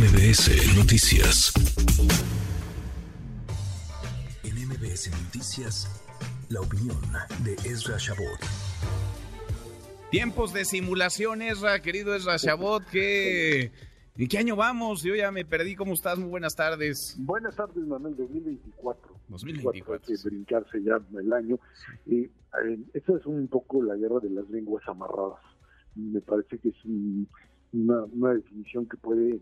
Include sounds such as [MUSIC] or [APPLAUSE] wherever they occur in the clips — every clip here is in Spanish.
MBS Noticias. En MBS Noticias, la opinión de Ezra Shabot. Tiempos de simulación, Ezra, querido Ezra Shabot, ¿qué, ¿en qué año vamos? Yo ya me perdí, ¿cómo estás? Muy buenas tardes. Buenas tardes, Manuel, 2024. 2024. Hay que brincarse ya el año. Y eh, esa es un poco la guerra de las lenguas amarradas. Me parece que es un- una, una definición que puede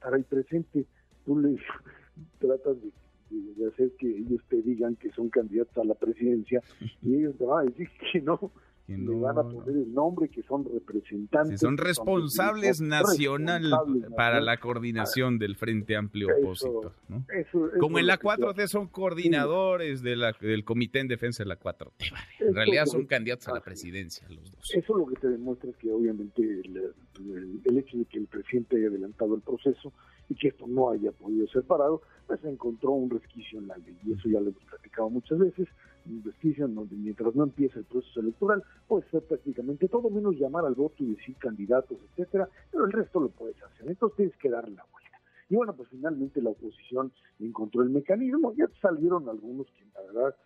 estar ahí presente. Tú le [LAUGHS] tratas de, de- de hacer que ellos te digan que son candidatos a la presidencia y ellos te van a decir que no, Que le no, van a poner el nombre, que son representantes. Sí, son responsables responsables nacional nacional. para la coordinación del Frente Amplio Eso- Opositor, ¿no? Eso- eso Como en la que se 4T son coordinadores de la- del Comité en Defensa de la 4T. vale. En realidad son candidatos a la es. presidencia los dos. Eso lo que te demuestra es que obviamente el, el- el hecho de que el presidente haya adelantado el proceso y que esto no haya podido ser parado, pues encontró un resquicio en la ley. Y eso ya lo hemos platicado muchas veces, en donde mientras no empieza el proceso electoral, puede ser prácticamente todo menos llamar al voto y decir candidatos, etcétera, pero el resto lo puedes hacer. Entonces tienes que darle la vuelta. Y bueno, pues finalmente la oposición encontró el mecanismo, ya salieron algunos que la verdad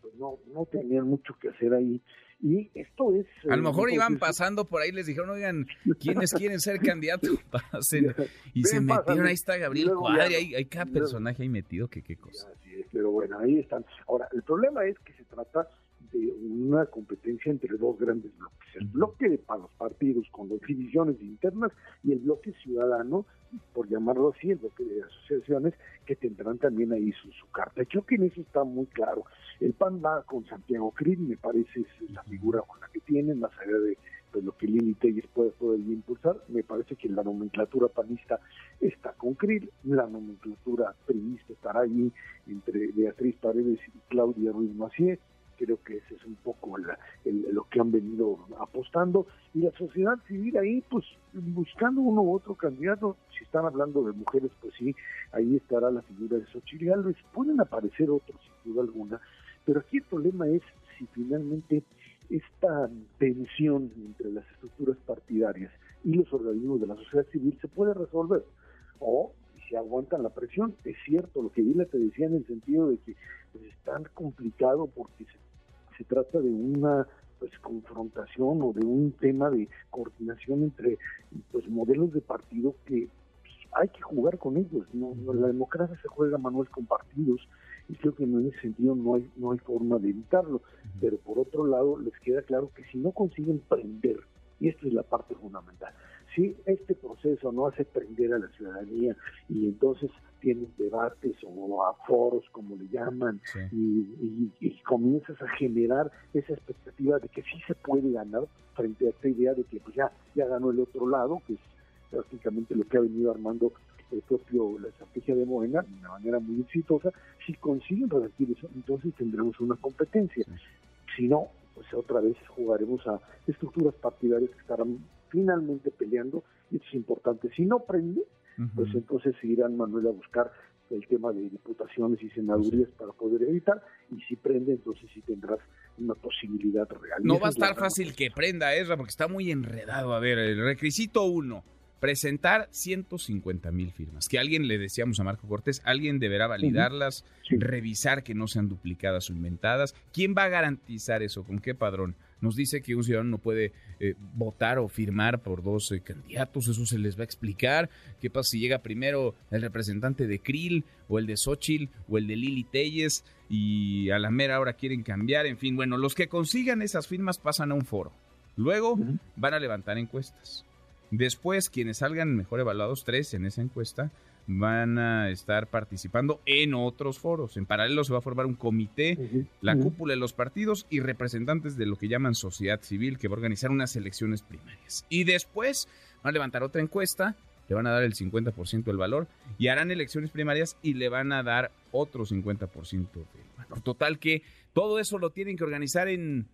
pues no, no tenían mucho que hacer ahí. Y esto es... A eh, lo mejor iban pasando por ahí, les dijeron, oigan, ¿quiénes quieren ser candidatos? [LAUGHS] Pasen. Y Ven, se metieron, ahí está Gabriel Cuadri, hay, hay cada personaje ahí metido que qué cosa. Pero bueno, ahí están. Ahora, el problema es que se trata de una competencia entre dos grandes bloques. El bloque para los partidos con las divisiones internas y el bloque ciudadano, por llamarlo así, el bloque de asociaciones, que tendrán también ahí su, su carta. Creo que en eso está muy claro. El PAN va con Santiago Krill, me parece es la figura con la que tienen, más allá de pues, lo que Lili Telles puede todavía impulsar. Me parece que la nomenclatura panista está con Krill, la nomenclatura priista estará ahí entre Beatriz Paredes y Claudia Ruiz Macié. Creo que ese es un poco lo que han venido apostando. Y la sociedad civil ahí, pues buscando uno u otro candidato. Si están hablando de mujeres, pues sí, ahí estará la figura de Xochitl Gálvez. Pueden aparecer otros, sin duda alguna. Pero aquí el problema es si finalmente esta tensión entre las estructuras partidarias y los organismos de la sociedad civil se puede resolver. O si aguantan la presión. Es cierto lo que Vila te decía en el sentido de que pues, es tan complicado porque se, se trata de una pues confrontación o de un tema de coordinación entre pues modelos de partido que pues, hay que jugar con ellos. No, no, la democracia se juega Manuel con partidos y creo que en ese sentido no hay no hay forma de evitarlo. Pero por otro lado les queda claro que si no consiguen prender y esta es la parte fundamental. Si este proceso no hace prender a la ciudadanía y entonces tienen debates o a foros, como le llaman, Sí. y, y- y comienzas a generar esa expectativa de que sí se puede ganar frente a esta idea de que pues ya, ya ganó el otro lado, que es prácticamente lo que ha venido armando el propio, la estrategia de Morena de una manera muy exitosa. Si consiguen revertir eso, entonces tendremos una competencia. Si no, pues otra vez jugaremos a estructuras partidarias que estarán finalmente peleando, y esto es importante. Si no prende, pues entonces seguirán Manuel a buscar el tema de diputaciones y senadurías para poder evitar, y si prende, entonces sí tendrás una posibilidad real. No va a estar fácil que prenda, Ezra, porque está muy enredado. A ver, el requisito uno, presentar 150 mil firmas. Que alguien le decíamos a Marco Cortés, alguien deberá validarlas, Sí. revisar que no sean duplicadas o inventadas. ¿Quién va a garantizar eso? ¿Con qué padrón? Nos dice que un ciudadano no puede eh, votar o firmar por dos eh, candidatos, eso se les va a explicar. ¿Qué pasa si llega primero el representante de Krill o el de Xochitl o el de Lili Telles y a la mera hora quieren cambiar? En fin, bueno, los que consigan esas firmas pasan a un foro. Luego van a levantar encuestas. Después, quienes salgan mejor evaluados, tres en esa encuesta, van a estar participando en otros foros. En paralelo se va a formar un comité, la cúpula de los partidos y representantes de lo que llaman sociedad civil, que va a organizar unas elecciones primarias. Y después van a levantar otra encuesta, le van a dar el 50% del valor y harán elecciones primarias y le van a dar otro 50% del valor. Total que todo eso lo tienen que organizar en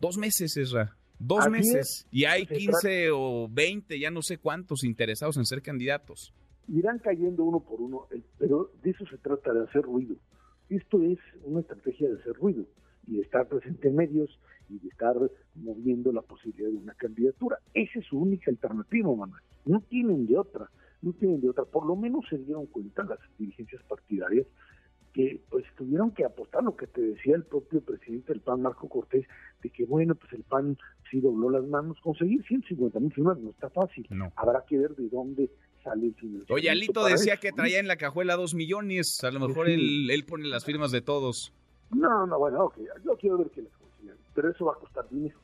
dos meses, Esra. Dos Así meses. es. Y hay Se 15 o 20, ya no sé cuántos interesados en ser candidatos. irán cayendo uno por uno, el- pero de eso se trata, de hacer ruido. Esto es una estrategia de hacer ruido y de estar presente en medios y de estar moviendo la posibilidad de una candidatura. Esa es su única alternativa, Manuel. No tienen de otra. no tienen de otra. Por lo menos se dieron cuenta las dirigencias partidarias tuvieron que apostar lo que te decía el propio presidente del PAN, Marco Cortés, de que bueno, pues el PAN sí dobló las manos, conseguir 150 mil firmas no está fácil, habrá que ver de dónde sale el financiamiento. Oye, Alito decía que traía en la cajuela dos millones, a lo mejor él, él, pone las firmas de todos. No, no, bueno, ok, yo quiero ver que las consigan, pero eso va a costar dinero.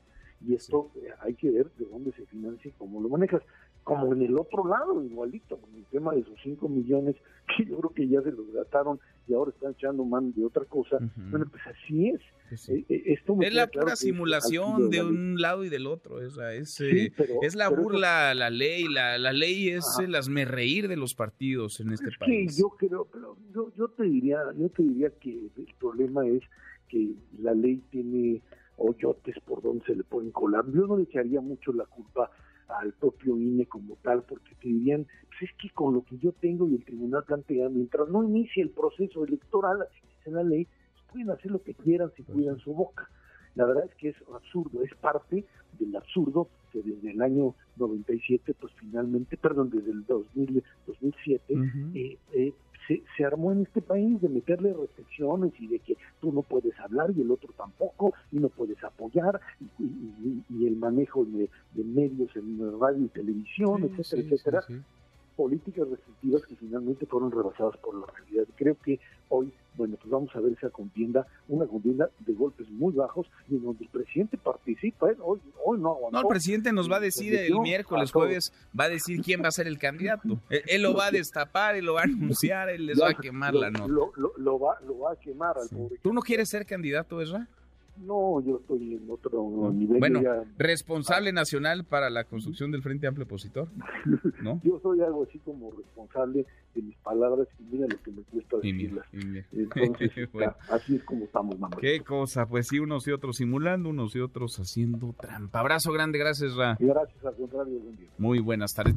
Y esto eh, hay que ver de dónde se financia y cómo lo manejas como en el otro lado, igualito, con el tema de esos 5 millones, [LAUGHS] que yo creo que ya se los gastaron y ahora están echando mano de otra cosa. Bueno, pues así es. Pues eh, eh, es la pura simulación de un lado y del otro. es, eh, es la burla a la ley. La, la ley es el asmerreír de los partidos en este país. yo creo, pero yo, yo, te diría, yo te diría que el problema es que la ley tiene hoyotes por donde se le pueden colar. Yo no le echaría mucho la culpa al propio INE como tal, porque te dirían, pues es que con lo que yo tengo y el tribunal plantea, mientras no inicie el proceso electoral, así dice la ley, pues pueden hacer lo que quieran si cuidan su boca. La verdad es que es absurdo, es parte del absurdo que desde el año 97, pues finalmente, perdón, desde el 2000, 2007, eh, eh, se, armó en este país de meterle restricciones y de etcétera, etcétera. Políticas restrictivas que finalmente fueron rebasadas por la realidad. Creo que hoy bueno, pues vamos a ver esa contienda, una contienda de golpes muy bajos y en donde el presidente participa. ¿eh? Hoy, hoy no No, el presidente nos va a decir el miércoles, jueves, va a decir quién va a ser el candidato. Él, lo va a destapar, él lo va a anunciar, él les va a quemar la nota. Lo, va, lo va a quemar al pobre. ¿Tú no quieres ser candidato, Ezra? No, yo estoy en otro nivel. Bueno, responsable nacional para la construcción del Frente Amplio Opositor, [LAUGHS] ¿no? yo soy algo así como responsable de mis palabras y mira lo que me cuesta decirlas. Entonces, [LAUGHS] así es como estamos, mamá. Qué cosa, pues sí, unos y otros simulando, unos y otros haciendo trampa. Abrazo grande, gracias, Ra. gracias, al contrario, buen día. Muy buenas tardes.